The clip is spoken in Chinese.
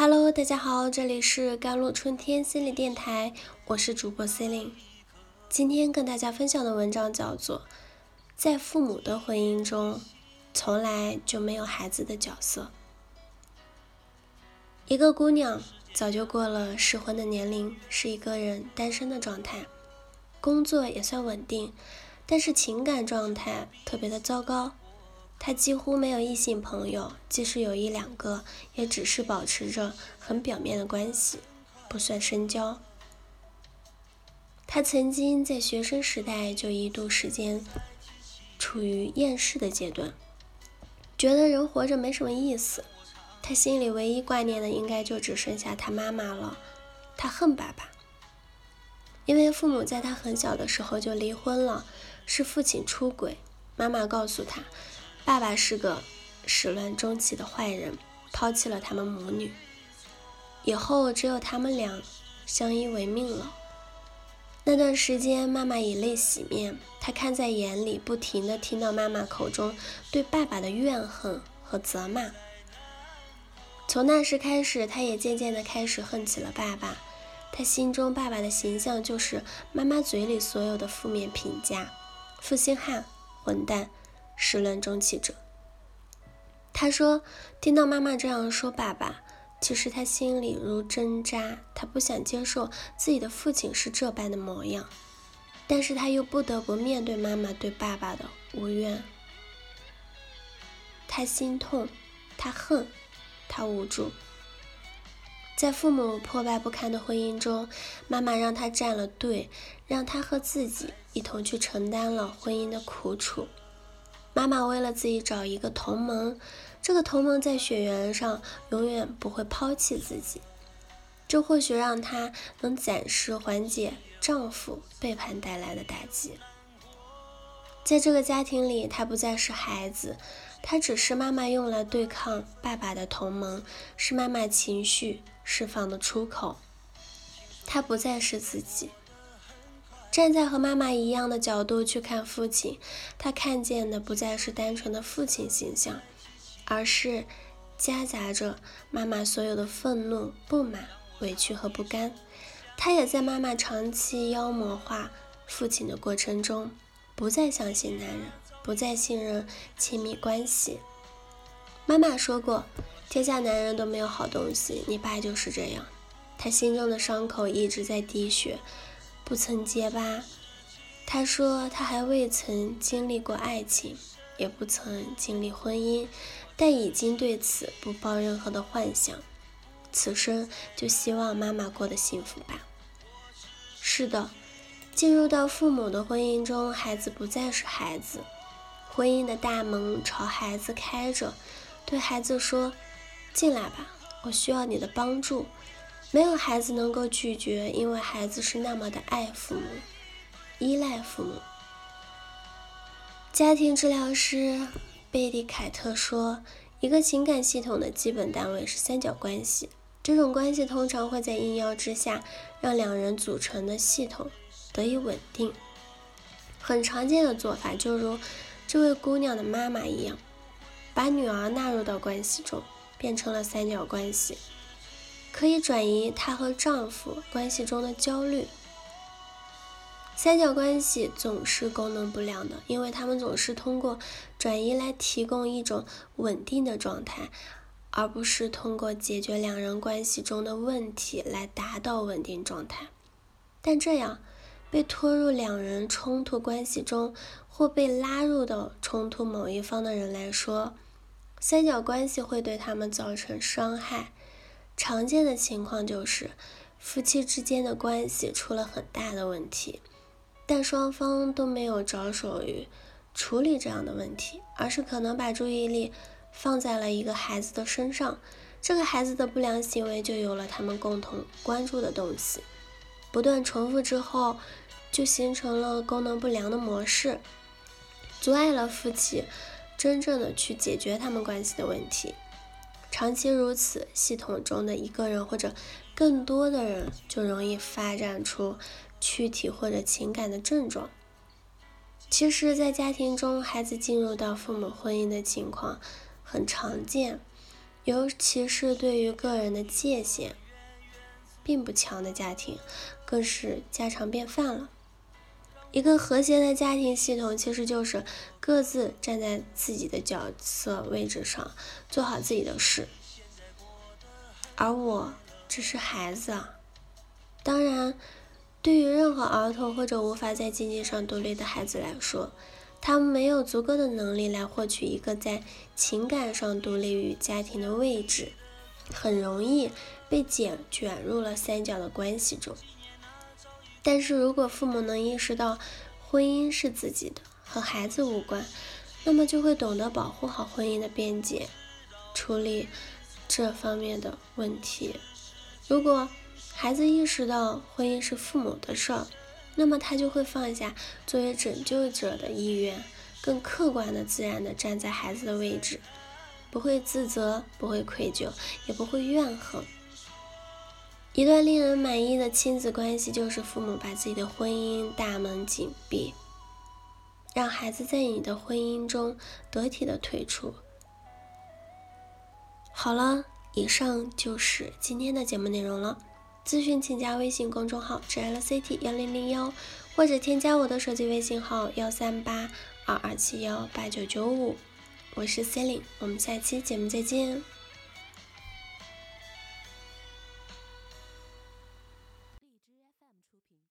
Hello，大家好，这里是甘露春天心理电台，我是主播 c e l i n e 今天跟大家分享的文章叫做《在父母的婚姻中，从来就没有孩子的角色》。一个姑娘早就过了适婚的年龄，是一个人单身的状态，工作也算稳定，但是情感状态特别的糟糕。他几乎没有异性朋友，即使有一两个，也只是保持着很表面的关系，不算深交。他曾经在学生时代就一度时间处于厌世的阶段，觉得人活着没什么意思。他心里唯一挂念的，应该就只剩下他妈妈了。他恨爸爸，因为父母在他很小的时候就离婚了，是父亲出轨。妈妈告诉他。爸爸是个始乱终弃的坏人，抛弃了他们母女，以后只有他们俩相依为命了。那段时间，妈妈以泪洗面，她看在眼里，不停的听到妈妈口中对爸爸的怨恨和责骂。从那时开始，她也渐渐的开始恨起了爸爸。她心中爸爸的形象就是妈妈嘴里所有的负面评价：负心汉、混蛋。始乱终弃者。他说：“听到妈妈这样说爸爸，其实他心里如针扎。他不想接受自己的父亲是这般的模样，但是他又不得不面对妈妈对爸爸的无怨。他心痛，他恨，他无助。在父母破败不堪的婚姻中，妈妈让他站了队，让他和自己一同去承担了婚姻的苦楚。”妈妈为了自己找一个同盟，这个同盟在血缘上永远不会抛弃自己，这或许让她能暂时缓解丈夫背叛带来的打击。在这个家庭里，她不再是孩子，她只是妈妈用来对抗爸爸的同盟，是妈妈情绪释放的出口。她不再是自己。站在和妈妈一样的角度去看父亲，他看见的不再是单纯的父亲形象，而是夹杂着妈妈所有的愤怒、不满、委屈和不甘。他也在妈妈长期妖魔化父亲的过程中，不再相信男人，不再信任亲密关系。妈妈说过：“天下男人都没有好东西，你爸就是这样。”他心中的伤口一直在滴血。不曾结疤。他说他还未曾经历过爱情，也不曾经历婚姻，但已经对此不抱任何的幻想。此生就希望妈妈过得幸福吧。是的，进入到父母的婚姻中，孩子不再是孩子，婚姻的大门朝孩子开着，对孩子说：“进来吧，我需要你的帮助。”没有孩子能够拒绝，因为孩子是那么的爱父母、依赖父母。家庭治疗师贝蒂凯特说：“一个情感系统的基本单位是三角关系，这种关系通常会在应邀之下，让两人组成的系统得以稳定。很常见的做法，就如这位姑娘的妈妈一样，把女儿纳入到关系中，变成了三角关系。”可以转移她和丈夫关系中的焦虑。三角关系总是功能不良的，因为他们总是通过转移来提供一种稳定的状态，而不是通过解决两人关系中的问题来达到稳定状态。但这样被拖入两人冲突关系中，或被拉入到冲突某一方的人来说，三角关系会对他们造成伤害。常见的情况就是，夫妻之间的关系出了很大的问题，但双方都没有着手于处理这样的问题，而是可能把注意力放在了一个孩子的身上，这个孩子的不良行为就有了他们共同关注的东西，不断重复之后，就形成了功能不良的模式，阻碍了夫妻真正的去解决他们关系的问题。长期如此，系统中的一个人或者更多的人就容易发展出躯体或者情感的症状。其实，在家庭中，孩子进入到父母婚姻的情况很常见，尤其是对于个人的界限并不强的家庭，更是家常便饭了。一个和谐的家庭系统，其实就是各自站在自己的角色位置上，做好自己的事。而我只是孩子啊。当然，对于任何儿童或者无法在经济上独立的孩子来说，他们没有足够的能力来获取一个在情感上独立于家庭的位置，很容易被卷卷入了三角的关系中。但是如果父母能意识到婚姻是自己的，和孩子无关，那么就会懂得保护好婚姻的边界，处理这方面的问题。如果孩子意识到婚姻是父母的事儿，那么他就会放下作为拯救者的意愿，更客观的、自然的站在孩子的位置，不会自责，不会愧疚，也不会怨恨。一段令人满意的亲子关系，就是父母把自己的婚姻大门紧闭，让孩子在你的婚姻中得体的退出。好了，以上就是今天的节目内容了。咨询请加微信公众号 “jlct 幺零零幺”，或者添加我的手机微信号幺三八二二七幺八九九五。我是 c e l i n e 我们下期节目再见。